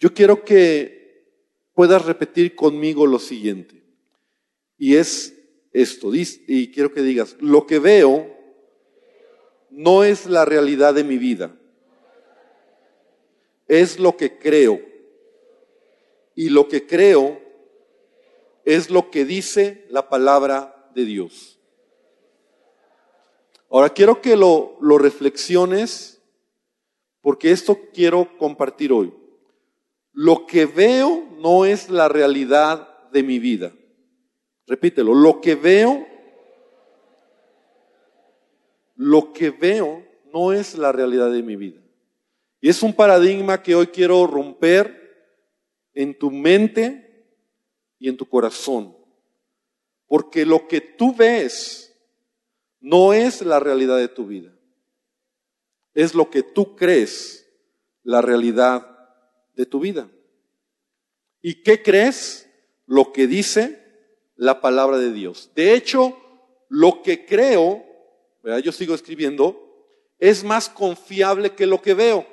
Yo quiero que puedas repetir conmigo lo siguiente. Y es esto, y quiero que digas, lo que veo no es la realidad de mi vida, es lo que creo. Y lo que creo es lo que dice la palabra de Dios. Ahora quiero que lo, reflexiones porque esto quiero compartir hoy. Lo que veo no es la realidad de mi vida. Repítelo, lo que veo, lo que veo no es la realidad de mi vida. Y es un paradigma que hoy quiero romper en tu mente y en tu corazón. Porque lo que tú ves no es la realidad de tu vida. Es lo que tú crees la realidad de tu vida. ¿Y qué crees? Lo que dice la palabra de Dios. De hecho, lo que creo, yo sigo escribiendo, es más confiable que lo que veo.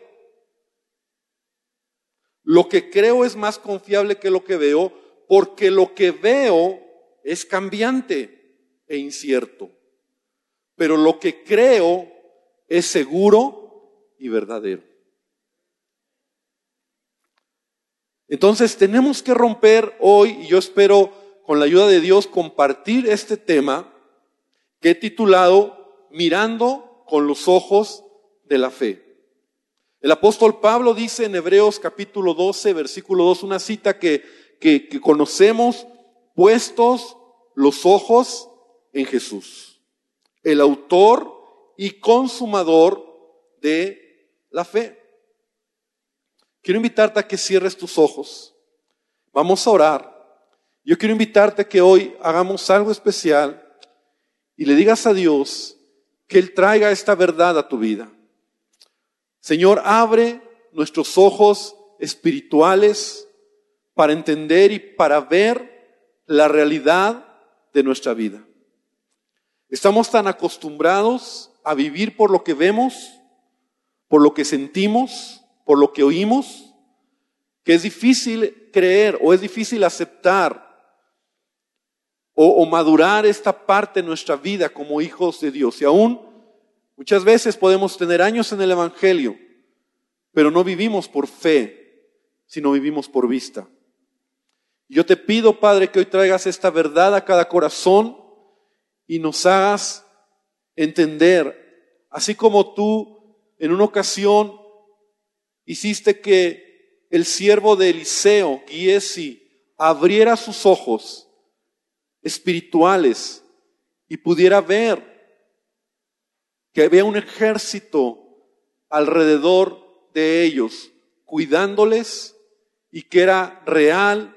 Lo que creo es más confiable que lo que veo porque lo que veo es cambiante e incierto. Pero lo que creo es seguro y verdadero. Entonces tenemos que romper hoy, y yo espero con la ayuda de Dios compartir este tema que he titulado Mirando con los ojos de la fe. El apóstol Pablo dice en Hebreos capítulo 12, versículo 2, una cita que, que, que conocemos, puestos los ojos en Jesús, el autor y consumador de la fe. Quiero invitarte a que cierres tus ojos. Vamos a orar. Yo quiero invitarte a que hoy hagamos algo especial y le digas a Dios que Él traiga esta verdad a tu vida. Señor, abre nuestros ojos espirituales para entender y para ver la realidad de nuestra vida. Estamos tan acostumbrados a vivir por lo que vemos, por lo que sentimos, por lo que oímos, que es difícil creer o es difícil aceptar o, madurar esta parte de nuestra vida como hijos de Dios. Y aún muchas veces podemos tener años en el Evangelio, pero no vivimos por fe, sino vivimos por vista. Yo te pido, Padre, que hoy traigas esta verdad a cada corazón y nos hagas entender, así como tú en una ocasión hiciste que el siervo de Eliseo, Giesi, abriera sus ojos espirituales y pudiera ver que había un ejército alrededor de ellos, cuidándoles y que era real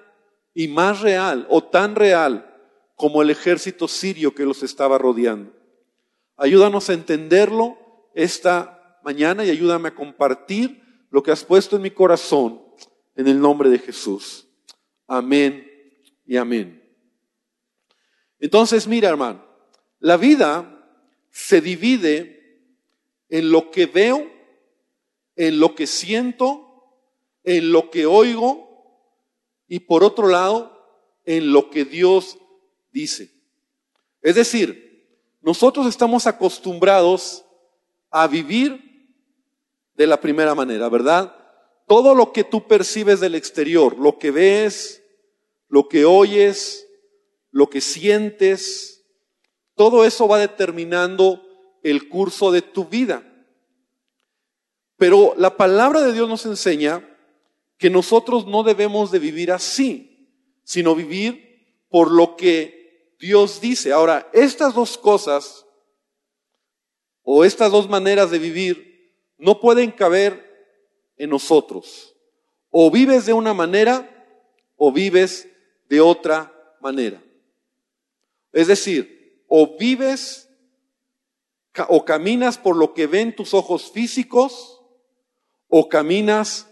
y más real o tan real como el ejército sirio que los estaba rodeando. Ayúdanos a entenderlo esta mañana y ayúdame a compartir lo que has puesto en mi corazón en el nombre de Jesús. Amén y amén. Entonces, mira hermano, la vida se divide en lo que veo, en lo que siento, en lo que oigo y por otro lado, en lo que Dios dice. Es decir, nosotros estamos acostumbrados a vivir de la primera manera, ¿verdad? Todo lo que tú percibes del exterior, lo que ves, lo que oyes, lo que sientes, todo eso va determinando el curso de tu vida. Pero la palabra de Dios nos enseña que nosotros no debemos de vivir así, sino vivir por lo que Dios dice. Ahora, estas dos cosas o estas dos maneras de vivir no pueden caber en nosotros. O vives de una manera o vives de otra manera. Es decir, o vives o caminas por lo que ven tus ojos físicos o caminas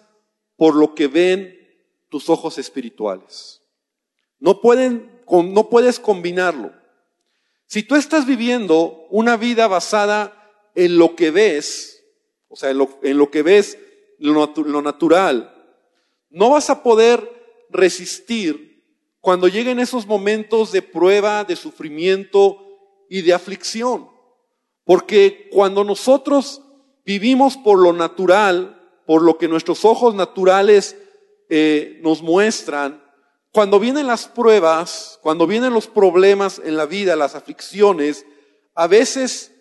por lo que ven tus ojos espirituales. No pueden, no puedes combinarlo. Si tú estás viviendo una vida basada en lo que ves, o sea, en lo, que ves, lo, natural, no vas a poder resistir cuando lleguen esos momentos de prueba, de sufrimiento y de aflicción. Porque cuando nosotros vivimos por lo natural, por lo que nuestros ojos naturales eh, nos muestran, cuando vienen las pruebas, cuando vienen los problemas en la vida, las aflicciones, a veces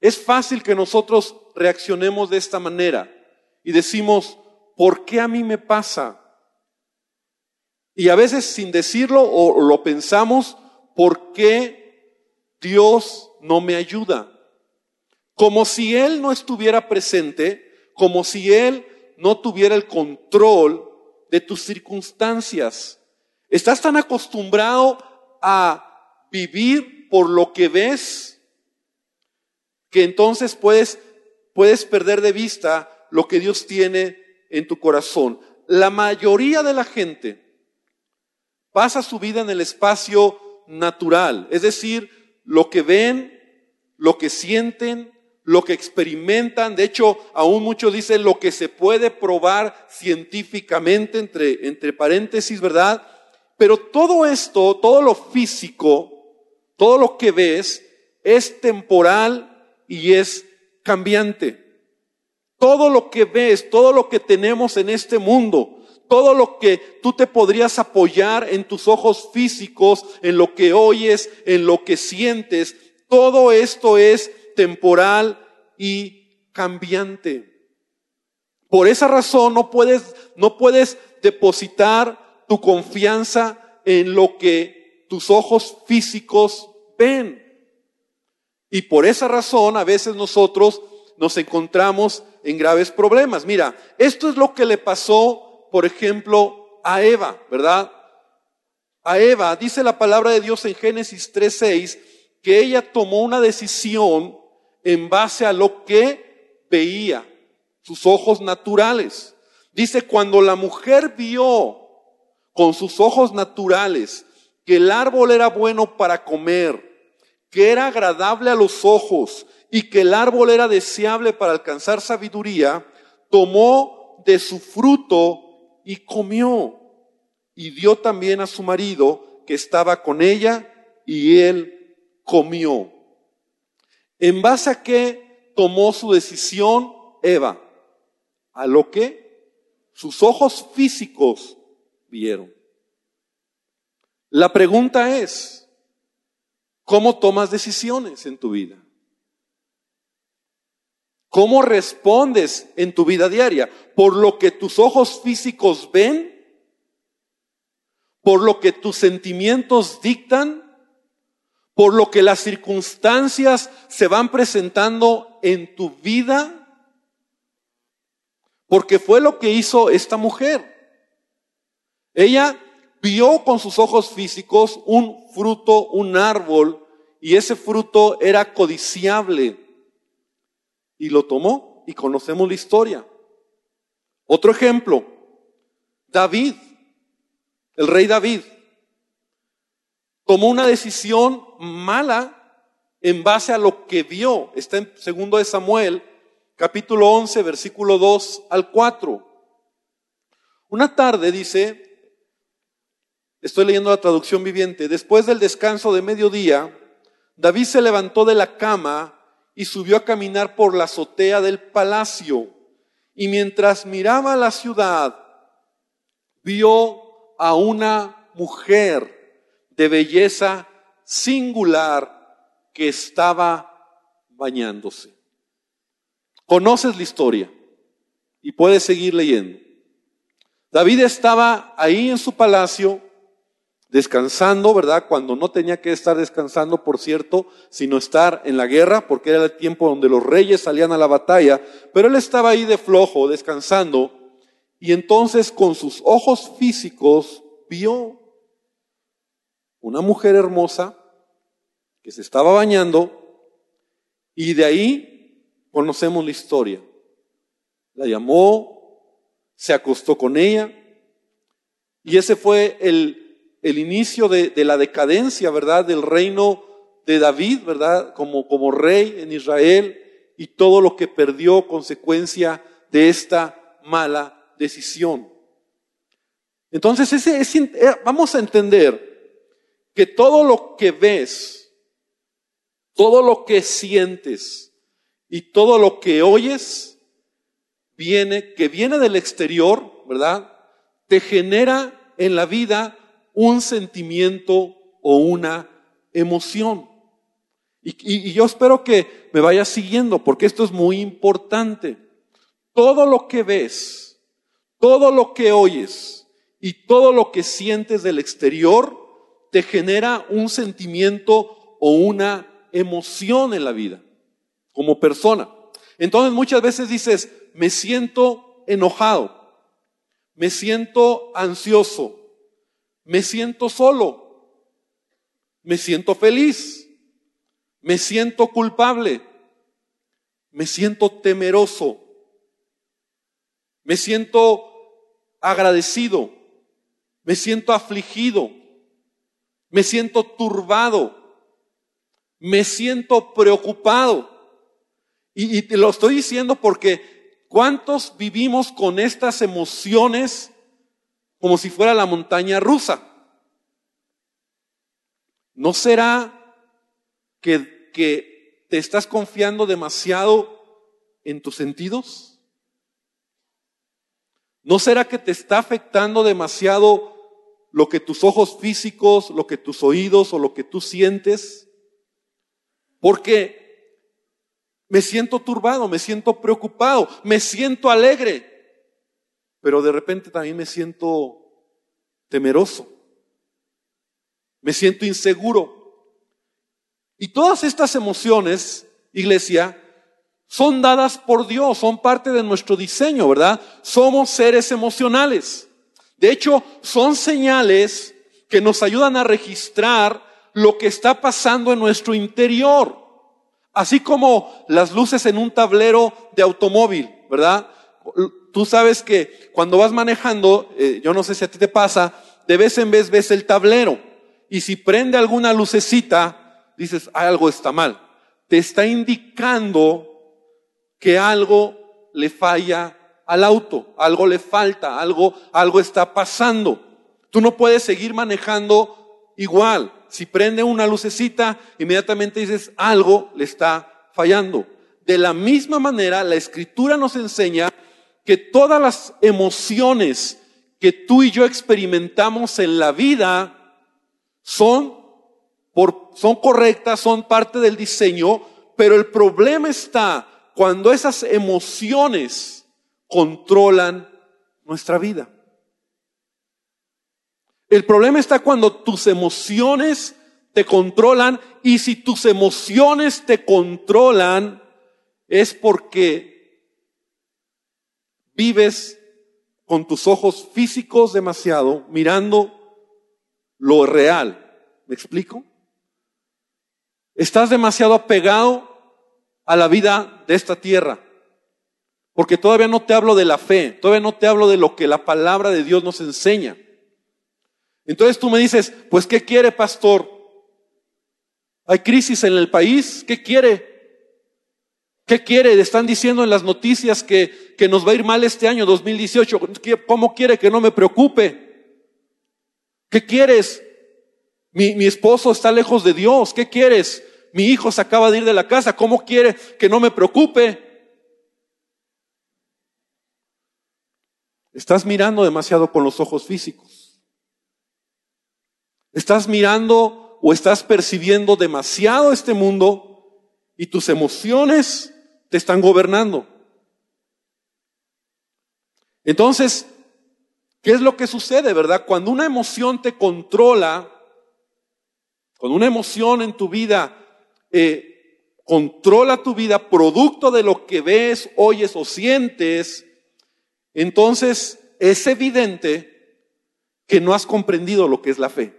es fácil que nosotros reaccionemos de esta manera y decimos, ¿por qué a mí me pasa? Y a veces sin decirlo o lo pensamos, ¿por qué Dios no me ayuda? Como si Él no estuviera presente, como si Él no tuviera el control de tus circunstancias. Estás tan acostumbrado a vivir por lo que ves que entonces puedes, puedes perder de vista lo que Dios tiene en tu corazón. La mayoría de la gente pasa su vida en el espacio natural, es decir, lo que ven, lo que sienten, lo que experimentan. De hecho, aún muchos dicen lo que se puede probar científicamente, entre, entre paréntesis, ¿verdad? Pero todo esto, todo lo físico, todo lo que ves, es temporal y es cambiante. Todo lo que ves, todo lo que tenemos en este mundo, todo lo que tú te podrías apoyar en tus ojos físicos, en lo que oyes, en lo que sientes, todo esto es temporal y cambiante. Por esa razón no puedes, no puedes depositar tu confianza en lo que tus ojos físicos ven. Y por esa razón a veces nosotros nos encontramos en graves problemas. Mira, esto es lo que le pasó, por ejemplo, a Eva, ¿verdad? A Eva, dice la palabra de Dios en Génesis 3:6, que ella tomó una decisión en base a lo que veía, sus ojos naturales. Dice, cuando la mujer vio con sus ojos naturales que el árbol era bueno para comer, que era agradable a los ojos y que el árbol era deseable para alcanzar sabiduría, tomó de su fruto y comió. Y dio también a su marido que estaba con ella y él comió. ¿En base a qué tomó su decisión Eva? A lo que sus ojos físicos vieron. La pregunta es, ¿cómo tomas decisiones en tu vida? ¿Cómo respondes en tu vida diaria? ¿Por lo que tus ojos físicos ven? ¿Por lo que tus sentimientos dictan? ¿Por lo que las circunstancias se van presentando en tu vida? Porque fue lo que hizo esta mujer. Ella vio con sus ojos físicos un fruto, un árbol, y ese fruto era codiciable y lo tomó y conocemos la historia. Otro ejemplo, David, el rey David, tomó una decisión mala en base a lo que vio. Está en segundo de Samuel, capítulo 11, versículo 2 al 4. Una tarde dice, estoy leyendo la traducción viviente, después del descanso de mediodía, David se levantó de la cama y subió a caminar por la azotea del palacio. Y mientras miraba la ciudad, vio a una mujer de belleza singular que estaba bañándose. Conoces la historia y puedes seguir leyendo. David estaba ahí en su palacio descansando, ¿verdad? Cuando no tenía que estar descansando, por cierto, sino estar en la guerra, porque era el tiempo donde los reyes salían a la batalla, pero él estaba ahí de flojo, descansando, y entonces con sus ojos físicos vio una mujer hermosa que se estaba bañando, y de ahí conocemos la historia. La llamó, se acostó con ella, y ese fue el el inicio de, la decadencia, ¿verdad? Del reino de David, ¿verdad? Como, como rey en Israel y todo lo que perdió consecuencia de esta mala decisión. Entonces, ese, eh, vamos a entender que todo lo que ves, todo lo que sientes y todo lo que oyes, viene, que viene del exterior, ¿verdad? Te genera en la vida un sentimiento o una emoción. Y, yo espero que me vayas siguiendo porque esto es muy importante. Todo lo que ves, todo lo que oyes y todo lo que sientes del exterior te genera un sentimiento o una emoción en la vida como persona. Entonces muchas veces dices, me siento enojado, me siento ansioso, me siento solo, me siento feliz, me siento culpable, me siento temeroso, me siento agradecido, me siento afligido, me siento turbado, me siento preocupado. Y, te lo estoy diciendo porque ¿cuántos vivimos con estas emociones como si fuera la montaña rusa? ¿No será que, que te estás confiando demasiado en tus sentidos? ¿No será que te está afectando demasiado lo que tus ojos físicos, lo que tus oídos o lo que tú sientes? Porque me siento turbado, me siento preocupado, me siento alegre, pero de repente también me siento temeroso, me siento inseguro, y todas estas emociones, iglesia, son dadas por Dios, son parte de nuestro diseño, ¿verdad? Somos seres emocionales. De hecho, son señales que nos ayudan a registrar lo que está pasando en nuestro interior. Así como las luces en un tablero de automóvil, ¿verdad? Tú sabes que cuando vas manejando, eh, yo no sé si a ti te pasa, de vez en vez ves el tablero. Y si prende alguna lucecita, dices, algo está mal. Te está indicando que algo le falla al auto, algo le falta, algo, algo está pasando. Tú no puedes seguir manejando igual. Si prende una lucecita, inmediatamente dices, algo le está fallando. De la misma manera, la escritura nos enseña que todas las emociones que tú y yo experimentamos en la vida son son correctas, son parte del diseño, pero el problema está cuando esas emociones controlan nuestra vida. El problema está cuando tus emociones te controlan y si tus emociones te controlan es porque vives con tus ojos físicos demasiado mirando lo real. ¿Me explico? Estás demasiado apegado a la vida de esta tierra. Porque todavía no te hablo de la fe, todavía no te hablo de lo que la palabra de Dios nos enseña. Entonces tú me dices, pues ¿qué quiere, pastor? Hay crisis en el país, ¿qué quiere? ¿Qué quiere? Están diciendo en las noticias que, que nos va a ir mal este año 2018. ¿Cómo quiere que no me preocupe? ¿Qué quieres? Mi, mi esposo está lejos de Dios, ¿qué quieres? mi hijo se acaba de ir de la casa, ¿cómo quiere que no me preocupe? Estás mirando demasiado con los ojos físicos. Estás mirando o estás percibiendo demasiado este mundo y tus emociones te están gobernando. Entonces, ¿qué es lo que sucede, verdad? Cuando una emoción te controla, cuando una emoción en tu vida eh, controla tu vida producto de lo que ves, oyes o sientes, entonces es evidente que no has comprendido lo que es la fe.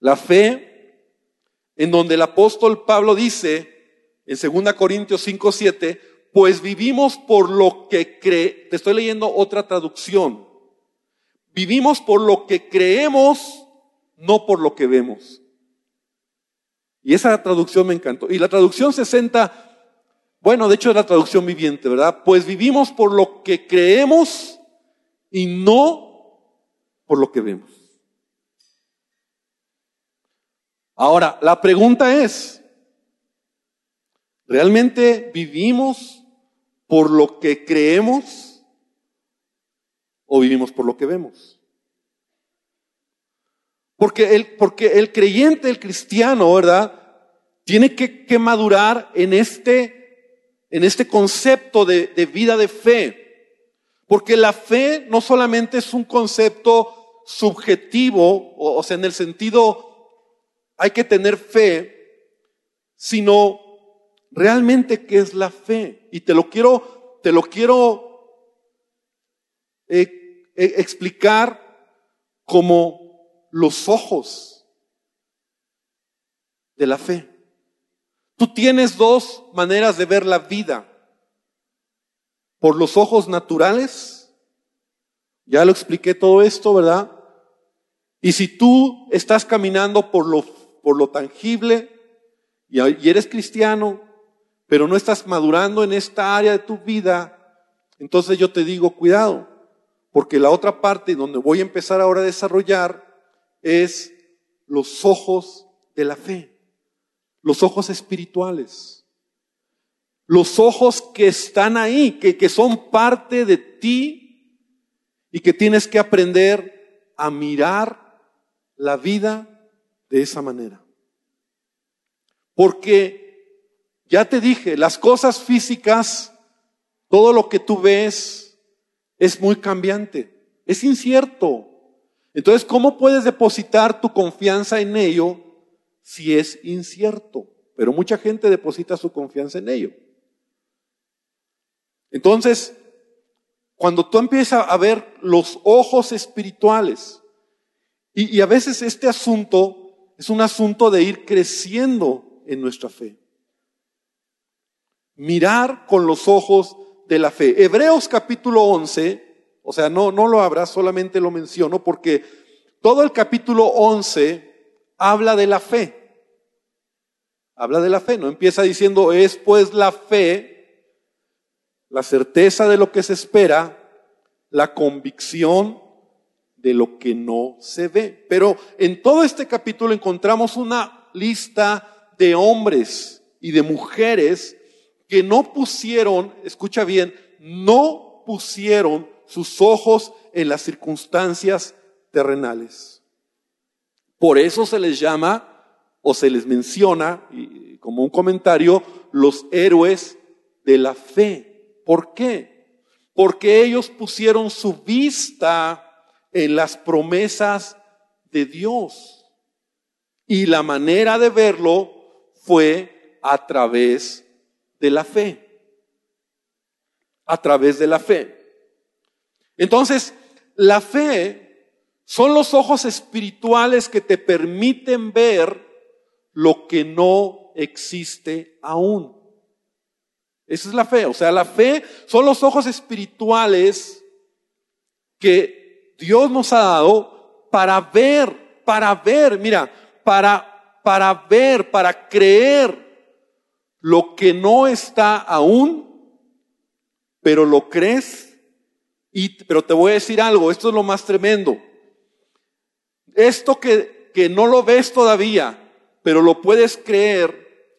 La fe, en donde el apóstol Pablo dice en 2 Corintios 5, 7, pues vivimos por lo que cree, te estoy leyendo otra traducción, vivimos por lo que creemos, no por lo que vemos. Y esa traducción me encantó. Y la traducción 60, bueno, de hecho es la traducción viviente, ¿verdad? Pues vivimos por lo que creemos y no por lo que vemos. Ahora, la pregunta es, ¿realmente vivimos por lo que creemos o vivimos por lo que vemos? Porque el, porque el creyente, el cristiano, ¿verdad? Tiene que, que madurar en este, en este concepto de, de vida de fe. Porque la fe no solamente es un concepto subjetivo, o, o sea, en el sentido hay que tener fe, sino realmente qué es la fe. Y te lo quiero, te lo quiero eh, eh, explicar como los ojos de la fe. Tú tienes dos maneras de ver la vida. Por los ojos naturales, ya lo expliqué todo esto, ¿verdad? Y si tú estás caminando por lo por lo tangible y, eres cristiano, pero no estás madurando en esta área de tu vida, entonces yo te digo, cuidado, porque la otra parte donde voy a empezar ahora a desarrollar es los ojos de la fe, los ojos espirituales, los ojos que están ahí, que, que son parte de ti y que tienes que aprender a mirar la vida de esa manera. Porque, ya te dije, las cosas físicas, todo lo que tú ves es muy cambiante, es incierto. Entonces, ¿cómo puedes depositar tu confianza en ello si es incierto? Pero mucha gente deposita su confianza en ello. Entonces, cuando tú empiezas a ver los ojos espirituales, y, a veces este asunto es un asunto de ir creciendo en nuestra fe. Mirar con los ojos de la fe. Hebreos capítulo 11, o sea, no, no lo habrá, solamente lo menciono porque todo el capítulo 11 habla de la fe. Habla de la fe, no empieza diciendo es pues la fe, la certeza de lo que se espera, la convicción de lo que no se ve. Pero en todo este capítulo encontramos una lista de hombres y de mujeres que no pusieron, escucha bien, no pusieron sus ojos en las circunstancias terrenales. Por eso se les llama o se les menciona como un comentario los héroes de la fe. ¿Por qué? Porque ellos pusieron su vista en las promesas de Dios. Y la manera de verlo fue a través de la fe. A través de la fe. Entonces, la fe son los ojos espirituales que te permiten ver lo que no existe aún. Esa es la fe. O sea, la fe son los ojos espirituales que Dios nos ha dado para ver, para ver, mira, para, para ver, para creer lo que no está aún, pero lo crees. Y, pero te voy a decir algo, esto es lo más tremendo. Esto que, que no lo ves todavía, pero lo puedes creer,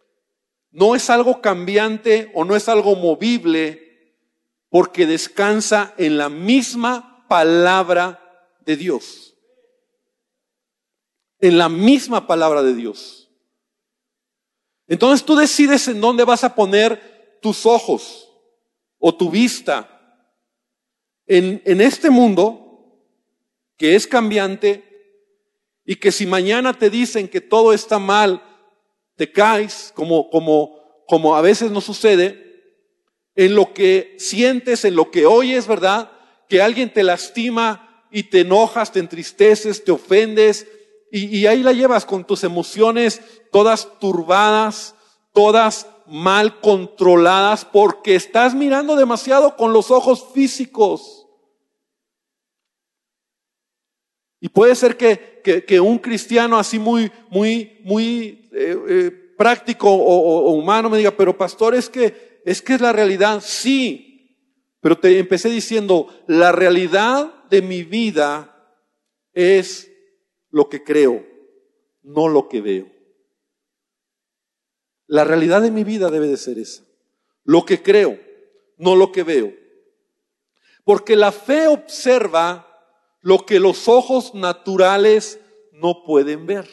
no es algo cambiante o no es algo movible, porque descansa en la misma palabra de Dios. En la misma palabra de Dios. Entonces tú decides en dónde vas a poner tus ojos o tu vista. En, en este mundo que es cambiante y que si mañana te dicen que todo está mal, te caes, como, como, como a veces no sucede, en lo que sientes, en lo que oyes, ¿verdad? Que alguien te lastima y te enojas, te entristeces, te ofendes y, ahí la llevas con tus emociones todas turbadas, todas mal controladas porque estás mirando demasiado con los ojos físicos. Y puede ser que, un cristiano así muy, muy, muy eh, eh, práctico o, o, humano me diga, pero pastor, es que, es que es la realidad. Sí, pero te empecé diciendo, la realidad de mi vida es lo que creo, no lo que veo. La realidad de mi vida debe de ser esa. Lo que creo, no lo que veo. Porque la fe observa lo que los ojos naturales no pueden ver.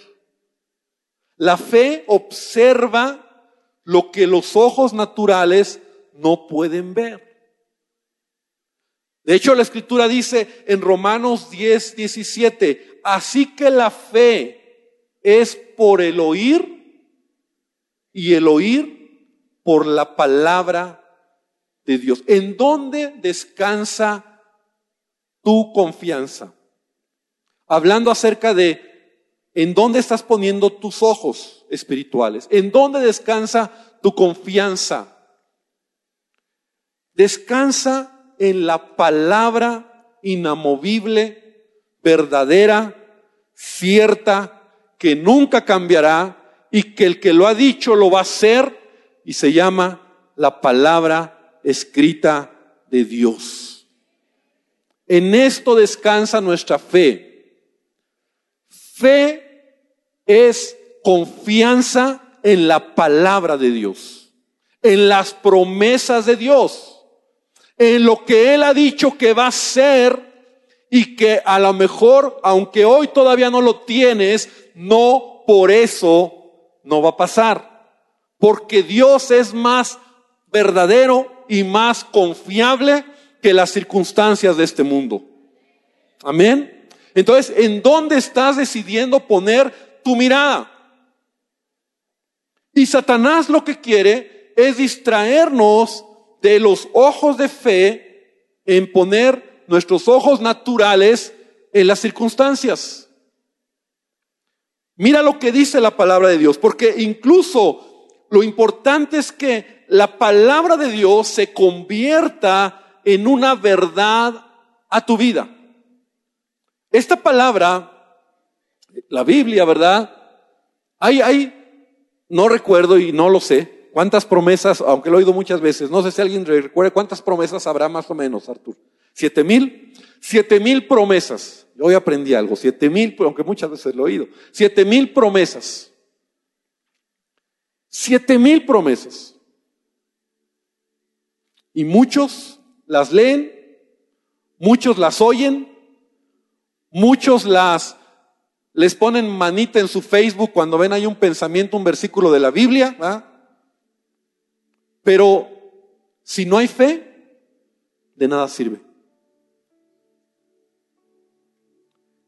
La fe observa lo que los ojos naturales no pueden ver. De hecho, la escritura dice en Romanos 10, 17, así que la fe es por el oír y el oír por la palabra de Dios. ¿En dónde descansa tu confianza? Hablando acerca de en dónde estás poniendo tus ojos espirituales, en dónde descansa tu confianza. Descansa en la palabra inamovible, verdadera, cierta, que nunca cambiará y que el que lo ha dicho lo va a hacer y se llama la palabra escrita de Dios. En esto descansa nuestra fe. Fe es confianza en la palabra de Dios, en las promesas de Dios, en lo que Él ha dicho que va a ser y que a lo mejor, aunque hoy todavía no lo tienes, no por eso no va a pasar. Porque Dios es más verdadero y más confiable que las circunstancias de este mundo. Amén. Entonces, ¿en dónde estás decidiendo poner tu mirada? Y Satanás lo que quiere es distraernos de los ojos de fe en poner nuestros ojos naturales en las circunstancias. Mira lo que dice la palabra de Dios, porque incluso lo importante es que la palabra de Dios se convierta en una verdad a tu vida. Esta palabra, la Biblia, ¿verdad? Hay, hay no recuerdo y no lo sé cuántas promesas, aunque lo he oído muchas veces, no sé si alguien recuerda cuántas promesas habrá más o menos, Artur. ¿Siete mil? Siete mil promesas. Yo hoy aprendí algo, siete mil, aunque muchas veces lo he oído. Siete mil promesas. Siete mil promesas. Y muchos las leen, muchos las oyen, muchos las les ponen manita en su Facebook cuando ven ahí un pensamiento, un versículo de la Biblia, pero si no hay fe, de nada sirve.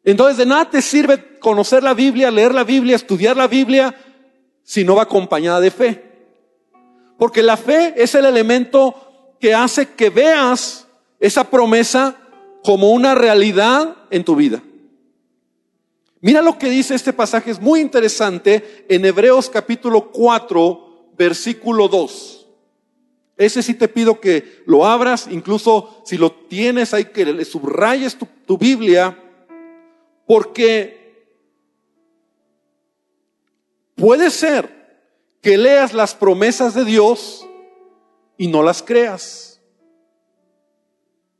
Entonces de nada te sirve conocer la Biblia, leer la Biblia, estudiar la Biblia, si no va acompañada de fe. Porque la fe es el elemento que hace que veas esa promesa como una realidad en tu vida. Mira lo que dice este pasaje, es muy interesante, en Hebreos capítulo 4, versículo 2. Ese sí te pido que lo abras, incluso si lo tienes ahí, que le subrayes tu Biblia, porque puede ser que leas las promesas de Dios y no las creas.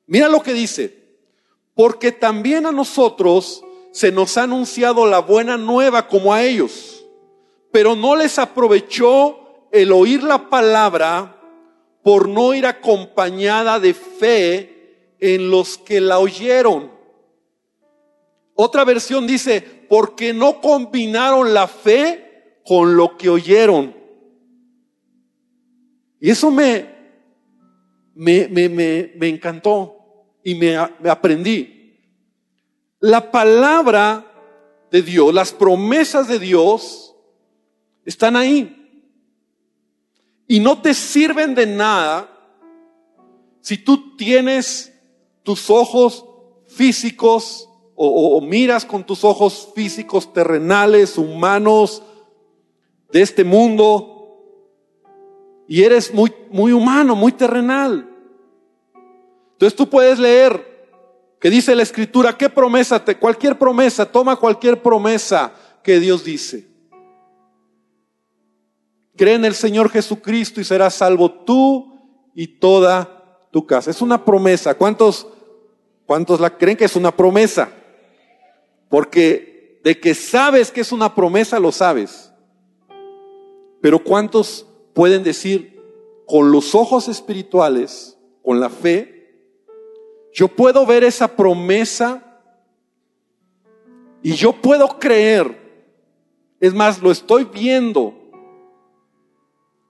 Mira lo que dice, porque también a nosotros, se nos ha anunciado la buena nueva como a ellos, pero no les aprovechó el oír la palabra por no ir acompañada de fe en los que la oyeron. Otra versión dice, porque no combinaron la fe con lo que oyeron. Y eso me, me, me, me, encantó y me, me aprendí. La palabra de Dios, las promesas de Dios están ahí. Y no te sirven de nada si tú tienes tus ojos físicos o, miras con tus ojos físicos terrenales, humanos, de este mundo, y eres muy, muy humano, muy terrenal. Entonces tú puedes leer que dice la escritura, ¿qué promesa? Te, cualquier promesa, toma cualquier promesa que Dios dice. Cree en el Señor Jesucristo y serás salvo tú y toda tu casa. Es una promesa. ¿Cuántos ¿Cuántos la creen que es una promesa? Porque de que sabes que es una promesa, lo sabes. Pero ¿cuántos pueden decir con los ojos espirituales, con la fe, yo puedo ver esa promesa y yo puedo creer? Es más, lo estoy viendo.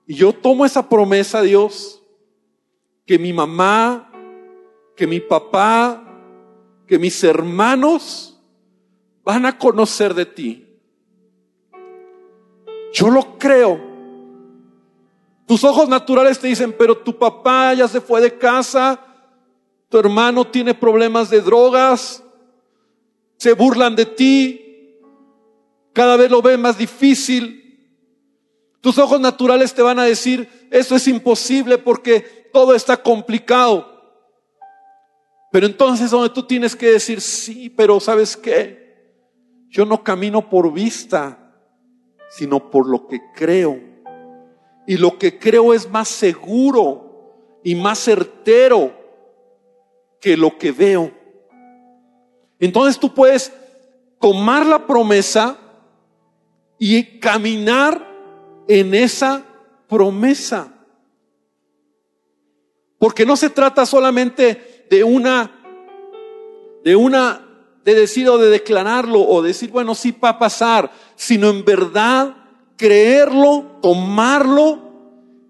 Y yo tomo esa promesa, Dios, que mi mamá, que mi papá, que mis hermanos van a conocer de ti. Yo lo creo. Tus ojos naturales te dicen, pero tu papá ya se fue de casa, tu hermano tiene problemas de drogas, se burlan de ti, cada vez lo ven más difícil. Tus ojos naturales te van a decir, eso es imposible porque todo está complicado. Pero entonces donde tú tienes que decir, sí, pero ¿sabes qué? Yo no camino por vista, sino por lo que creo. Y lo que creo es más seguro y más certero que lo que veo. Entonces tú puedes tomar la promesa y caminar en esa promesa. Porque no se trata solamente de una, de una de decir o de declararlo o decir, bueno, sí va a pasar, sino en verdad creerlo, tomarlo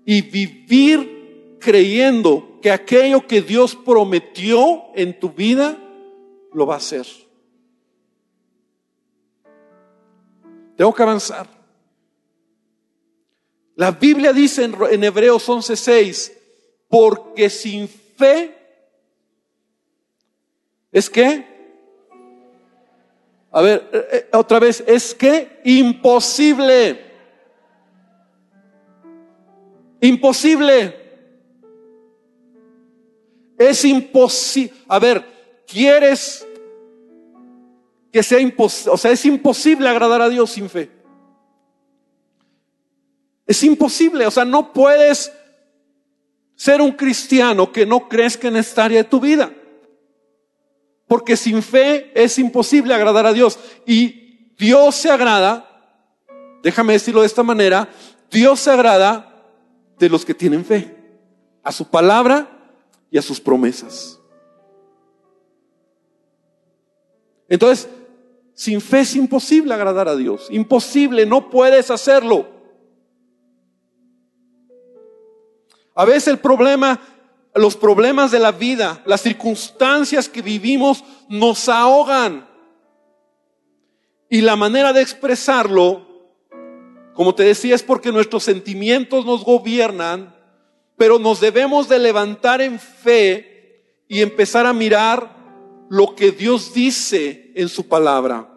y vivir creyendo que aquello que Dios prometió en tu vida lo va a hacer. Tengo que avanzar. La Biblia dice en, en Hebreos 11:6, porque sin fe es que a ver, eh, eh, otra vez, es que imposible. Imposible. Es imposible. A ver, ¿quieres que sea imposible? O sea, es imposible agradar a Dios sin fe. Es imposible. O sea, no puedes ser un cristiano que no crezca en esta área de tu vida. Porque sin fe es imposible agradar a Dios. Y Dios se agrada, déjame decirlo de esta manera, Dios se agrada de los que tienen fe, a su palabra y a sus promesas. Entonces, sin fe es imposible agradar a Dios. Imposible, no puedes hacerlo. A veces el problema los problemas de la vida, las circunstancias que vivimos nos ahogan. Y la manera de expresarlo, como te decía, es porque nuestros sentimientos nos gobiernan, pero nos debemos de levantar en fe y empezar a mirar lo que Dios dice en su palabra.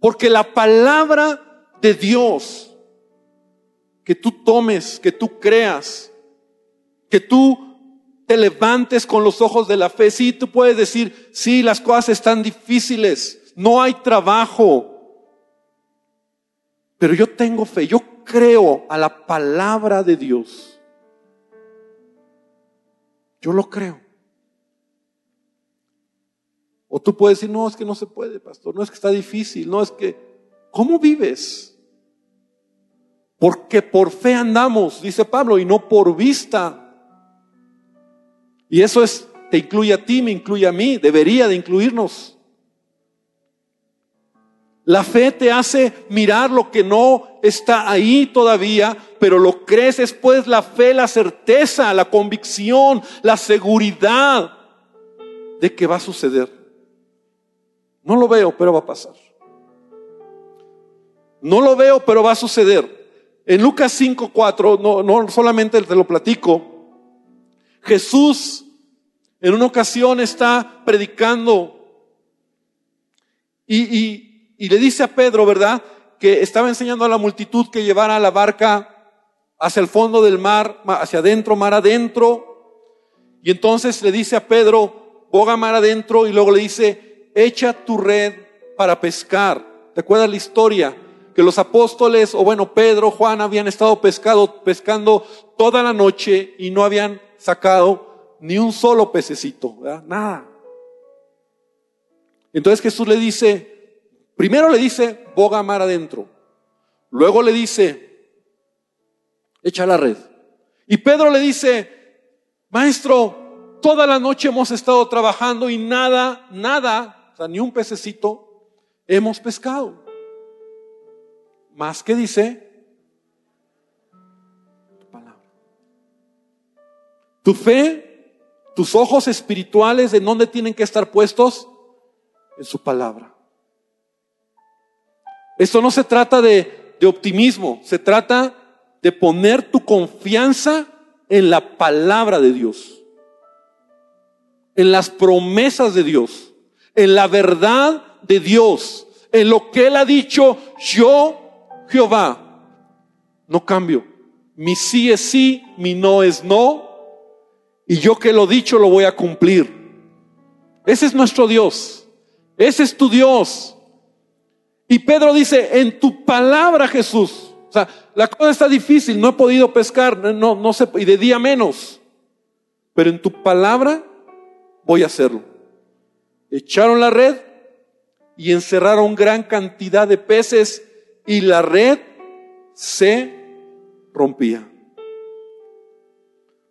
Porque la palabra de Dios, que tú tomes, que tú creas, que tú te levantes con los ojos de la fe. Sí, tú puedes decir, sí, las cosas están difíciles, no hay trabajo. Pero yo tengo fe, yo creo a la palabra de Dios. Yo lo creo. O tú puedes decir, no, es que no se puede, pastor, no es que está difícil, no es que, ¿cómo vives? Porque por fe andamos, dice Pablo, y no por vista. Y eso es, te incluye a ti, me incluye a mí, debería de incluirnos. La fe te hace mirar lo que no está ahí todavía, pero lo crees después la fe, la certeza, la convicción, la seguridad de que va a suceder. No lo veo, pero va a pasar. No lo veo, pero va a suceder. En Lucas 5:4, no, no solamente te lo platico, Jesús en una ocasión está predicando y, le dice a Pedro, ¿verdad? Que estaba enseñando a la multitud que llevara la barca hacia el fondo del mar, hacia adentro, mar adentro. Y entonces le dice a Pedro, boga mar adentro y luego le dice, echa tu red para pescar. ¿Te acuerdas la historia? Que los apóstoles, o bueno, Pedro, Juan habían estado pescado, pescando toda la noche y no habían sacado ni un solo pececito, ¿verdad? nada. Entonces Jesús le dice, primero le dice, boga mar adentro. Luego le dice, echa la red. Y Pedro le dice, maestro, toda la noche hemos estado trabajando y nada, nada, o sea, ni un pececito hemos pescado. Más que dice, tu palabra. Tu fe, tus ojos espirituales, ¿en dónde tienen que estar puestos? En su palabra. Esto no se trata de, de optimismo, se trata de poner tu confianza en la palabra de Dios, en las promesas de Dios, en la verdad de Dios, en lo que Él ha dicho, yo, Jehová, no cambio. Mi sí es sí, mi no es no, y yo que lo dicho lo voy a cumplir. Ese es nuestro Dios, ese es tu Dios. Y Pedro dice, en tu palabra Jesús, o sea, la cosa está difícil, no he podido pescar, no, no sé, y de día menos. Pero en tu palabra voy a hacerlo. Echaron la red y encerraron gran cantidad de peces y la red se rompía.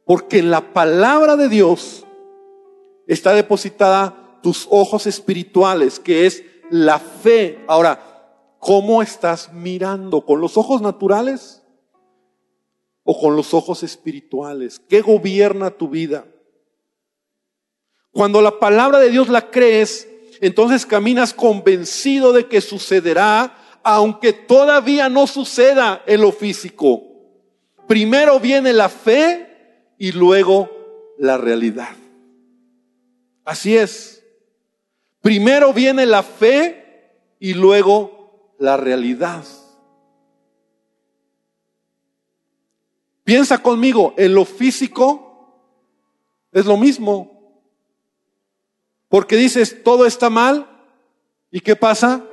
Porque en la palabra de Dios está depositada tus ojos espirituales, que es la fe. Ahora, ¿Cómo estás mirando? ¿Con los ojos naturales o con los ojos espirituales? ¿Qué gobierna tu vida? Cuando la palabra de Dios la crees, entonces caminas convencido de que sucederá, aunque todavía no suceda en lo físico. Primero viene la fe y luego la realidad. Así es. Primero viene la fe y luego la realidad. Piensa conmigo, en lo físico es lo mismo. Porque dices, todo está mal. ¿Y qué pasa?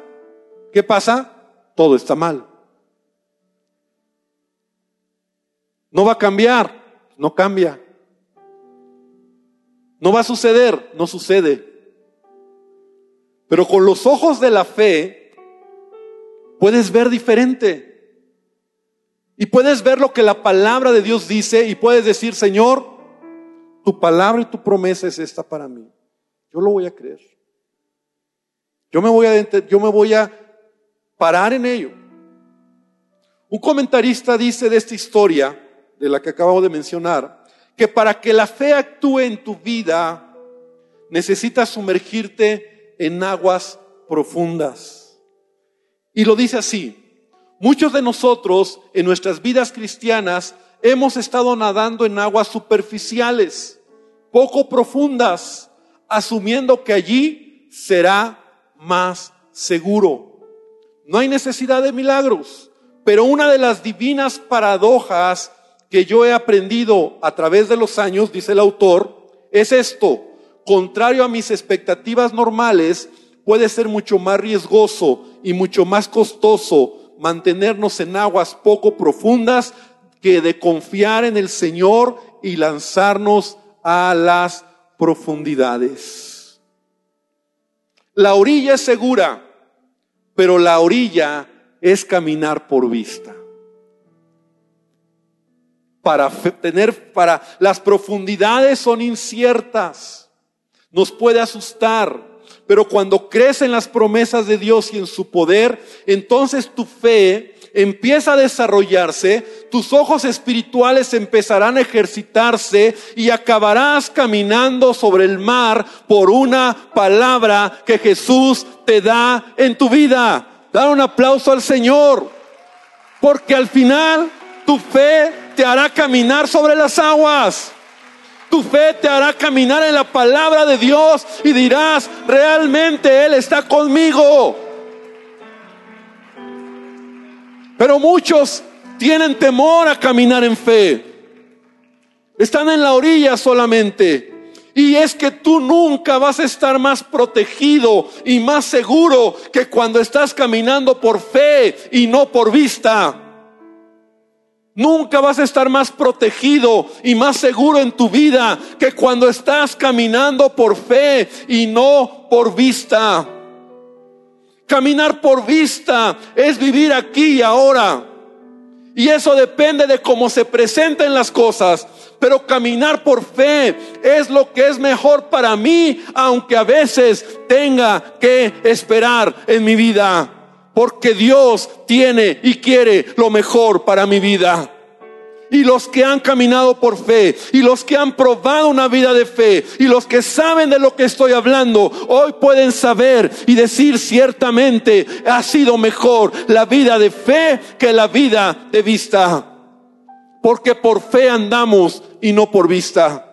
¿Qué pasa? Todo está mal. No va a cambiar, no cambia. No va a suceder, no sucede. Pero con los ojos de la fe, puedes ver diferente. Y puedes ver lo que la palabra de Dios dice y puedes decir, Señor, tu palabra y tu promesa es esta para mí. Yo lo voy a creer. Yo me voy a, yo me voy a parar en ello. Un comentarista dice de esta historia, de la que acabo de mencionar, que para que la fe actúe en tu vida, necesitas sumergirte en aguas profundas. Y lo dice así, muchos de nosotros en nuestras vidas cristianas hemos estado nadando en aguas superficiales, poco profundas, asumiendo que allí será más seguro. No hay necesidad de milagros, pero una de las divinas paradojas que yo he aprendido a través de los años, dice el autor, es esto. Contrario a mis expectativas normales, puede ser mucho más riesgoso y mucho más costoso mantenernos en aguas poco profundas que de confiar en el Señor y lanzarnos a las profundidades. La orilla es segura, pero la orilla es caminar por vista. Para tener, para las profundidades son inciertas, nos puede asustar, pero cuando crees en las promesas de Dios y en su poder, entonces tu fe empieza a desarrollarse, tus ojos espirituales empezarán a ejercitarse y acabarás caminando sobre el mar por una palabra que Jesús te da en tu vida. Dar un aplauso al Señor, porque al final tu fe te hará caminar sobre las aguas. Tu fe te hará caminar en la palabra de Dios y dirás, realmente Él está conmigo. Pero muchos tienen temor a caminar en fe. Están en la orilla solamente. Y es que tú nunca vas a estar más protegido y más seguro que cuando estás caminando por fe y no por vista. Nunca vas a estar más protegido y más seguro en tu vida que cuando estás caminando por fe y no por vista. Caminar por vista es vivir aquí y ahora. Y eso depende de cómo se presenten las cosas. Pero caminar por fe es lo que es mejor para mí, aunque a veces tenga que esperar en mi vida. Porque Dios tiene y quiere lo mejor para mi vida y los que han caminado por fe y los que han probado una vida de fe y los que saben de lo que estoy hablando, hoy pueden saber y decir ciertamente ha sido mejor la vida de fe que la vida de vista. Porque por fe andamos y no por vista.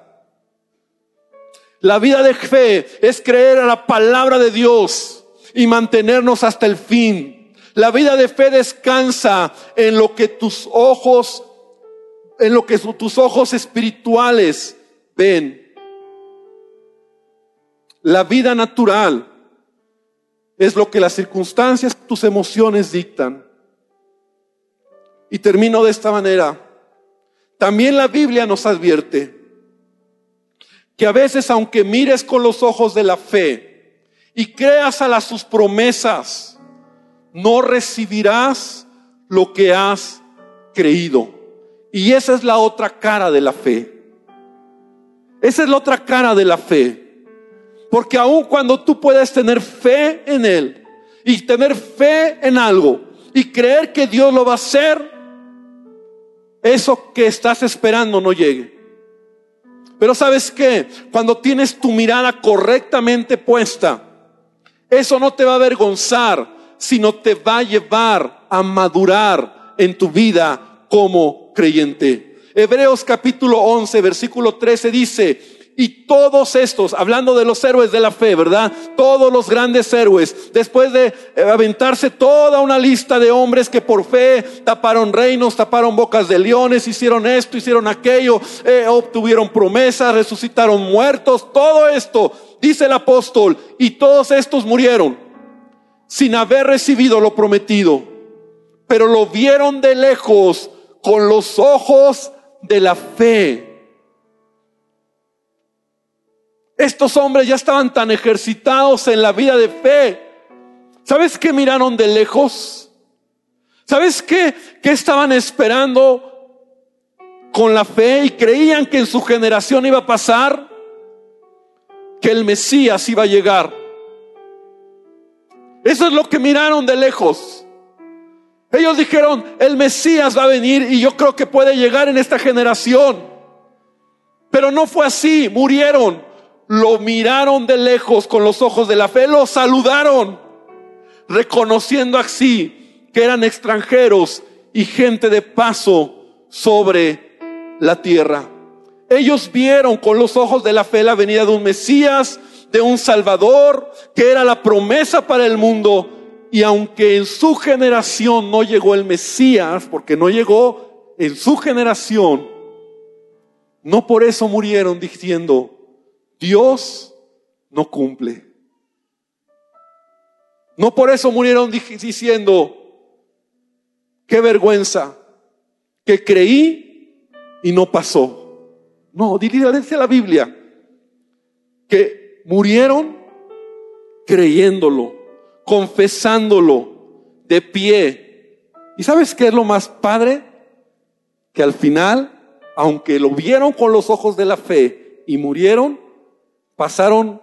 La vida de fe es creer a la palabra de Dios y mantenernos hasta el fin. La vida de fe descansa en lo que tus ojos en lo que tus ojos espirituales ven. La vida natural es lo que las circunstancias, tus emociones dictan. Y termino de esta manera. También la Biblia nos advierte que a veces aunque mires con los ojos de la fe y creas a las sus promesas, no recibirás lo que has creído. Y esa es la otra cara de la fe. Esa es la otra cara de la fe. Porque aun cuando tú puedes tener fe en Él y tener fe en algo y creer que Dios lo va a hacer, eso que estás esperando no llegue. Pero sabes qué, cuando tienes tu mirada correctamente puesta, eso no te va a avergonzar, sino te va a llevar a madurar en tu vida como creyente. Hebreos capítulo 11, versículo 13 dice, y todos estos, hablando de los héroes de la fe, ¿verdad? Todos los grandes héroes, después de eh, aventarse toda una lista de hombres que por fe taparon reinos, taparon bocas de leones, hicieron esto, hicieron aquello, eh, obtuvieron promesas, resucitaron muertos, todo esto, dice el apóstol, y todos estos murieron sin haber recibido lo prometido, pero lo vieron de lejos con los ojos de la fe. Estos hombres ya estaban tan ejercitados en la vida de fe. ¿Sabes qué miraron de lejos? ¿Sabes qué, qué estaban esperando con la fe y creían que en su generación iba a pasar? Que el Mesías iba a llegar. Eso es lo que miraron de lejos. Ellos dijeron, el Mesías va a venir y yo creo que puede llegar en esta generación. Pero no fue así, murieron. Lo miraron de lejos con los ojos de la fe, lo saludaron, reconociendo así que eran extranjeros y gente de paso sobre la tierra. Ellos vieron con los ojos de la fe la venida de un Mesías, de un Salvador, que era la promesa para el mundo y aunque en su generación no llegó el Mesías, porque no llegó en su generación, no por eso murieron diciendo, Dios no cumple. No por eso murieron diciendo, qué vergüenza, que creí y no pasó. No, dice la Biblia, que murieron creyéndolo confesándolo de pie. ¿Y sabes qué es lo más padre? Que al final, aunque lo vieron con los ojos de la fe y murieron, pasaron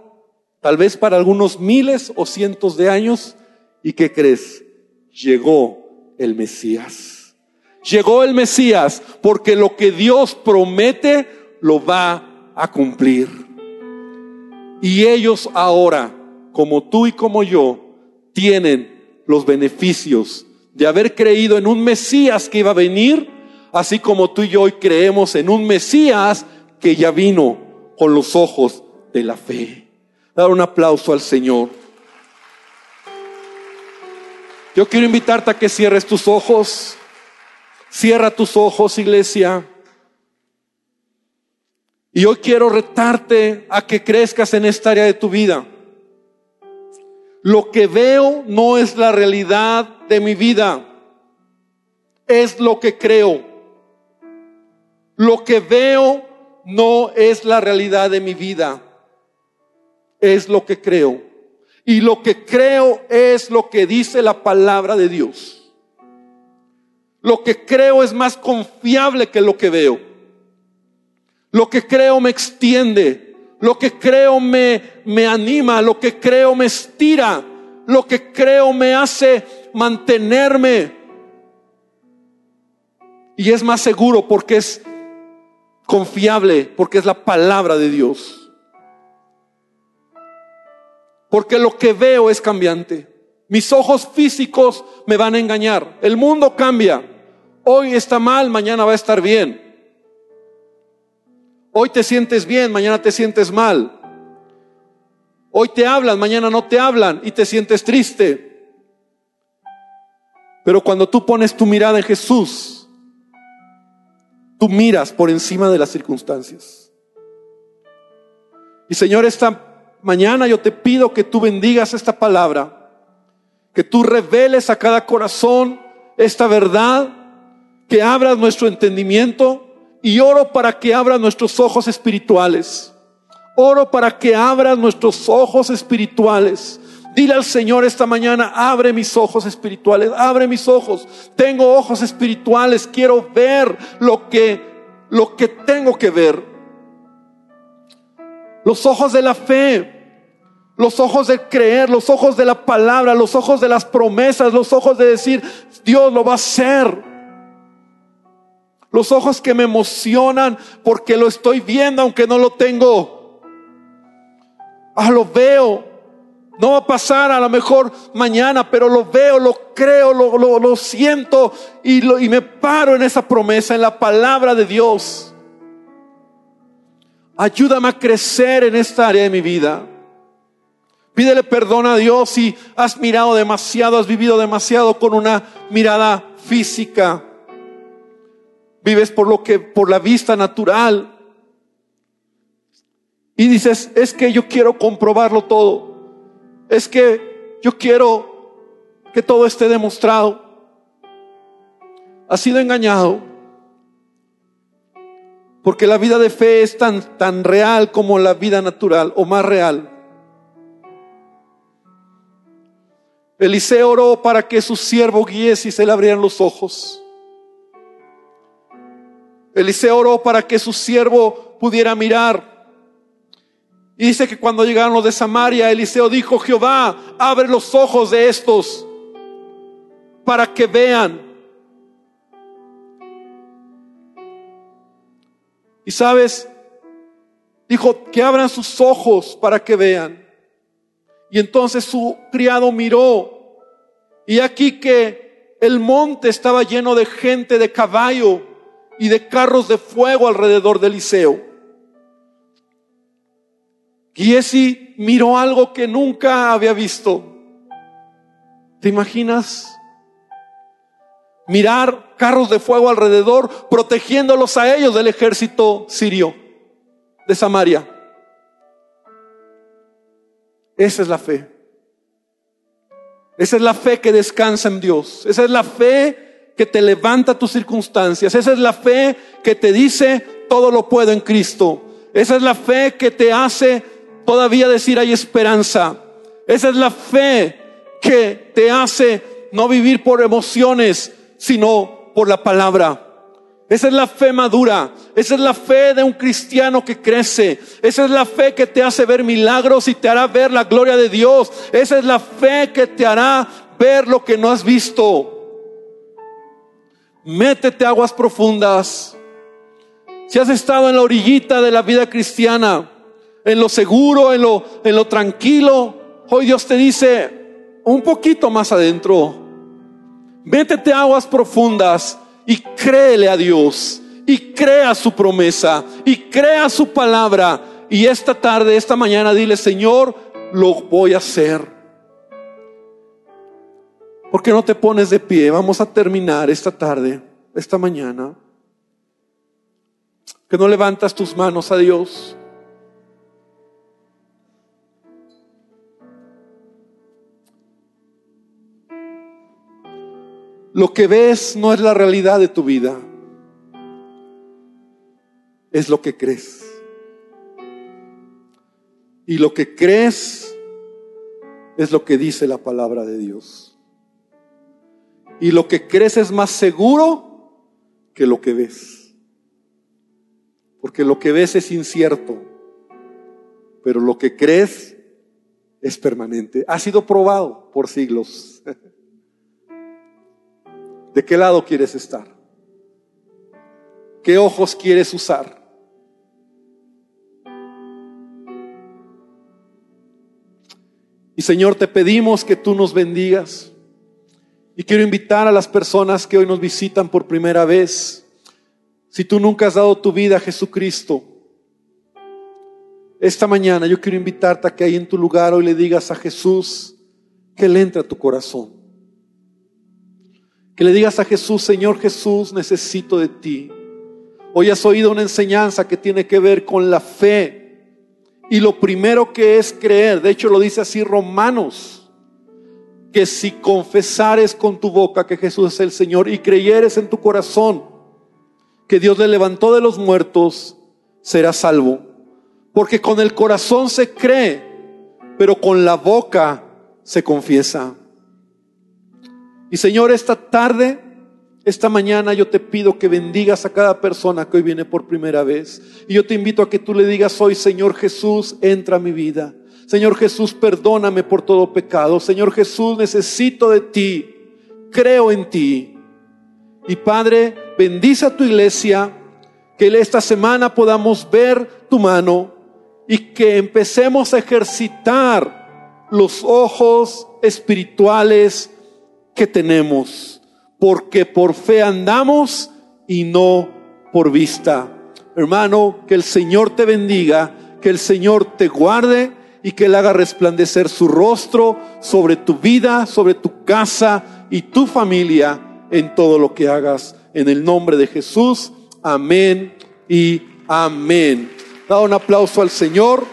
tal vez para algunos miles o cientos de años. ¿Y qué crees? Llegó el Mesías. Llegó el Mesías porque lo que Dios promete lo va a cumplir. Y ellos ahora, como tú y como yo, tienen los beneficios de haber creído en un Mesías que iba a venir, así como tú y yo hoy creemos en un Mesías que ya vino con los ojos de la fe. Dar un aplauso al Señor. Yo quiero invitarte a que cierres tus ojos. Cierra tus ojos, iglesia. Y hoy quiero retarte a que crezcas en esta área de tu vida. Lo que veo no es la realidad de mi vida, es lo que creo. Lo que veo no es la realidad de mi vida, es lo que creo. Y lo que creo es lo que dice la palabra de Dios. Lo que creo es más confiable que lo que veo. Lo que creo me extiende. Lo que creo me, me anima. Lo que creo me estira. Lo que creo me hace mantenerme. Y es más seguro porque es confiable, porque es la palabra de Dios. Porque lo que veo es cambiante. Mis ojos físicos me van a engañar. El mundo cambia. Hoy está mal, mañana va a estar bien. Hoy te sientes bien, mañana te sientes mal. Hoy te hablan, mañana no te hablan y te sientes triste. Pero cuando tú pones tu mirada en Jesús, tú miras por encima de las circunstancias. Y Señor, esta mañana yo te pido que tú bendigas esta palabra, que tú reveles a cada corazón esta verdad, que abras nuestro entendimiento y oro para que abras nuestros ojos espirituales. Oro para que abras nuestros ojos espirituales. Dile al Señor esta mañana, abre mis ojos espirituales, abre mis ojos. Tengo ojos espirituales, quiero ver lo que lo que tengo que ver. Los ojos de la fe, los ojos de creer, los ojos de la palabra, los ojos de las promesas, los ojos de decir, Dios lo va a hacer. Los ojos que me emocionan porque lo estoy viendo aunque no lo tengo. Ah, lo veo. No va a pasar a lo mejor mañana, pero lo veo, lo creo, lo, lo, siento y, lo, y me paro en esa promesa, en la palabra de Dios. Ayúdame a crecer en esta área de mi vida. Pídele perdón a Dios si has mirado demasiado, has vivido demasiado con una mirada física. Vives por lo que, por la vista natural. Y dices, es que yo quiero comprobarlo todo. Es que yo quiero que todo esté demostrado. Has sido engañado. Porque la vida de fe es tan, tan real como la vida natural o más real. Eliseo oró para que su siervo guíese y se le abrieran los ojos. Eliseo oró para que su siervo pudiera mirar. Y dice que cuando llegaron los de Samaria, Eliseo dijo, Jehová, abre los ojos de estos para que vean. Y sabes, dijo que abran sus ojos para que vean. Y entonces su criado miró y aquí que el monte estaba lleno de gente de caballo y de carros de fuego alrededor de Eliseo. Giesi miró algo que nunca había visto. ¿Te imaginas? Mirar carros de fuego alrededor, protegiéndolos a ellos del ejército sirio de Samaria. Esa es la fe. Esa es la fe que descansa en Dios. Esa es la fe que te levanta tus circunstancias. Esa es la fe que te dice, todo lo puedo en Cristo. Esa es la fe que te hace todavía decir, hay esperanza. Esa es la fe que te hace no vivir por emociones, sino por la palabra. Esa es la fe madura. Esa es la fe de un cristiano que crece. Esa es la fe que te hace ver milagros y te hará ver la gloria de Dios. Esa es la fe que te hará ver lo que no has visto. Métete aguas profundas. Si has estado en la orillita de la vida cristiana, en lo seguro, en lo, en lo tranquilo, hoy Dios te dice un poquito más adentro. Métete aguas profundas y créele a Dios y crea su promesa y crea su palabra. Y esta tarde, esta mañana, dile, Señor, lo voy a hacer. ¿Por qué no te pones de pie? Vamos a terminar esta tarde, esta mañana. Que no levantas tus manos a Dios. Lo que ves no es la realidad de tu vida, es lo que crees. Y lo que crees Es lo que dice la palabra de Dios. Y lo que crees es más seguro que lo que ves. Porque lo que ves es incierto, pero lo que crees es permanente. Ha sido probado por siglos. ¿De qué lado quieres estar? ¿Qué ojos quieres usar? Y Señor, te pedimos que tú nos bendigas. Y quiero invitar a las personas que hoy nos visitan por primera vez. Si tú nunca has dado tu vida a Jesucristo, esta mañana yo quiero invitarte a que ahí en tu lugar hoy le digas a Jesús que Él entre a tu corazón. Que le digas a Jesús, Señor Jesús, necesito de ti. Hoy has oído una enseñanza que tiene que ver con la fe y lo primero que es creer, de hecho lo dice así Romanos, que si confesares con tu boca que Jesús es el Señor y creyeres en tu corazón que Dios le levantó de los muertos, serás salvo. Porque con el corazón se cree, pero con la boca se confiesa. Y Señor, esta tarde esta mañana yo te pido que bendigas a cada persona que hoy viene por primera vez. Y yo te invito a que tú le digas hoy, Señor Jesús, entra a mi vida. Señor Jesús, perdóname por todo pecado. Señor Jesús, necesito de ti. Creo en ti. Y Padre, bendice a tu iglesia. Que esta semana podamos ver tu mano y que empecemos a ejercitar los ojos espirituales que tenemos porque por fe andamos y no por vista. Hermano, que el Señor te bendiga, que el Señor te guarde y que Él haga resplandecer su rostro sobre tu vida, sobre tu casa y tu familia en todo lo que hagas. En el nombre de Jesús, amén y amén. Da un aplauso al Señor.